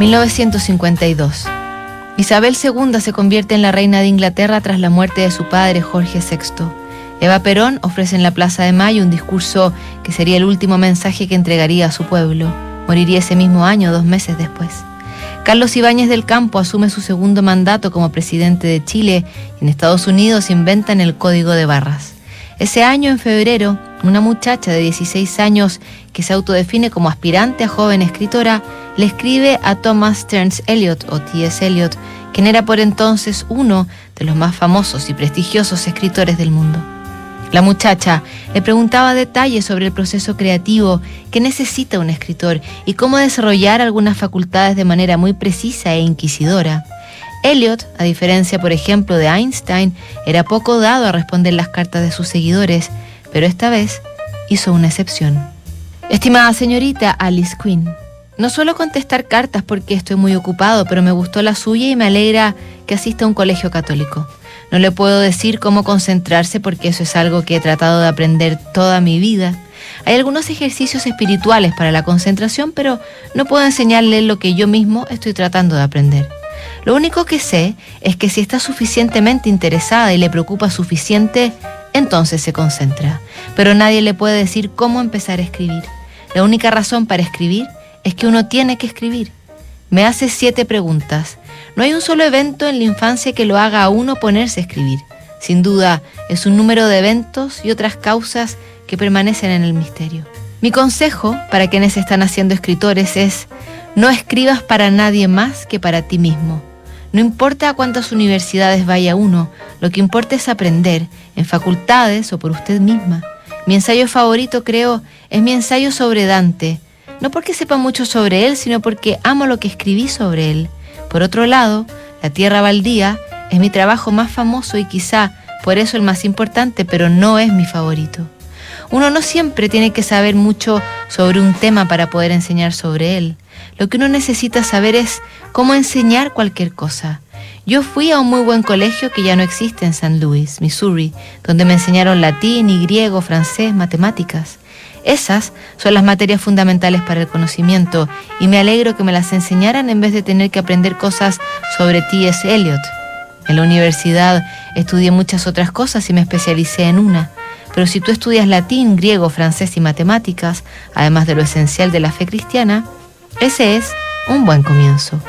1952. Isabel II se convierte en la reina de Inglaterra tras la muerte de su padre Jorge VI. Eva Perón ofrece en la Plaza de Mayo un discurso que sería el último mensaje que entregaría a su pueblo. Moriría ese mismo año, dos meses después. Carlos Ibáñez del Campo asume su segundo mandato como presidente de Chile y en Estados Unidos inventan el Código de Barras. Ese año, en febrero, una muchacha de 16 años que se autodefine como aspirante a joven escritora le escribe a Thomas Stearns Eliot o T.S. Eliot, quien era por entonces uno de los más famosos y prestigiosos escritores del mundo. La muchacha le preguntaba detalles sobre el proceso creativo que necesita un escritor y cómo desarrollar algunas facultades de manera muy precisa e inquisidora. Eliot, a diferencia por ejemplo de Einstein, era poco dado a responder las cartas de sus seguidores, pero esta vez hizo una excepción. Estimada señorita Alice Quinn, no suelo contestar cartas porque estoy muy ocupado, pero me gustó la suya y me alegra que asista a un colegio católico. No le puedo decir cómo concentrarse porque eso es algo que he tratado de aprender toda mi vida. Hay algunos ejercicios espirituales para la concentración, pero no puedo enseñarle lo que yo mismo estoy tratando de aprender. Lo único que sé es que si está suficientemente interesada y le preocupa suficiente, entonces se concentra. Pero nadie le puede decir cómo empezar a escribir. La única razón para escribir es que uno tiene que escribir. Me hace siete preguntas. No hay un solo evento en la infancia que lo haga a uno ponerse a escribir. Sin duda, es un número de eventos y otras causas que permanecen en el misterio. Mi consejo para quienes están haciendo escritores es, no escribas para nadie más que para ti mismo. No importa a cuántas universidades vaya uno, lo que importa es aprender, en facultades o por usted misma. Mi ensayo favorito, creo, es mi ensayo sobre Dante, no porque sepa mucho sobre él, sino porque amo lo que escribí sobre él. Por otro lado, La Tierra Baldía es mi trabajo más famoso y quizá por eso el más importante, pero no es mi favorito. Uno no siempre tiene que saber mucho sobre un tema para poder enseñar sobre él. Lo que uno necesita saber es cómo enseñar cualquier cosa. Yo fui a un muy buen colegio que ya no existe en San Luis, Missouri, donde me enseñaron latín y griego, francés, matemáticas. Esas son las materias fundamentales para el conocimiento y me alegro que me las enseñaran en vez de tener que aprender cosas sobre T.S. Eliot. En la universidad estudié muchas otras cosas y me especialicé en una. Pero si tú estudias latín, griego, francés y matemáticas, además de lo esencial de la fe cristiana, ese es un buen comienzo.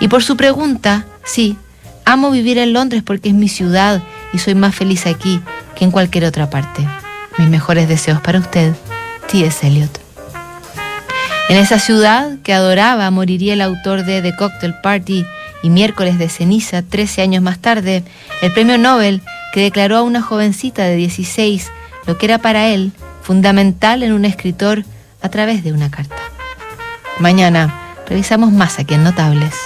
Y por su pregunta, sí, amo vivir en Londres porque es mi ciudad y soy más feliz aquí que en cualquier otra parte. Mis mejores deseos para usted, T.S. Eliot. En esa ciudad que adoraba moriría el autor de The Cocktail Party y Miércoles de Ceniza, 13 años más tarde, el premio Nobel que declaró a una jovencita de 16 lo que era para él fundamental en un escritor a través de una carta. Mañana revisamos más aquí en Notables.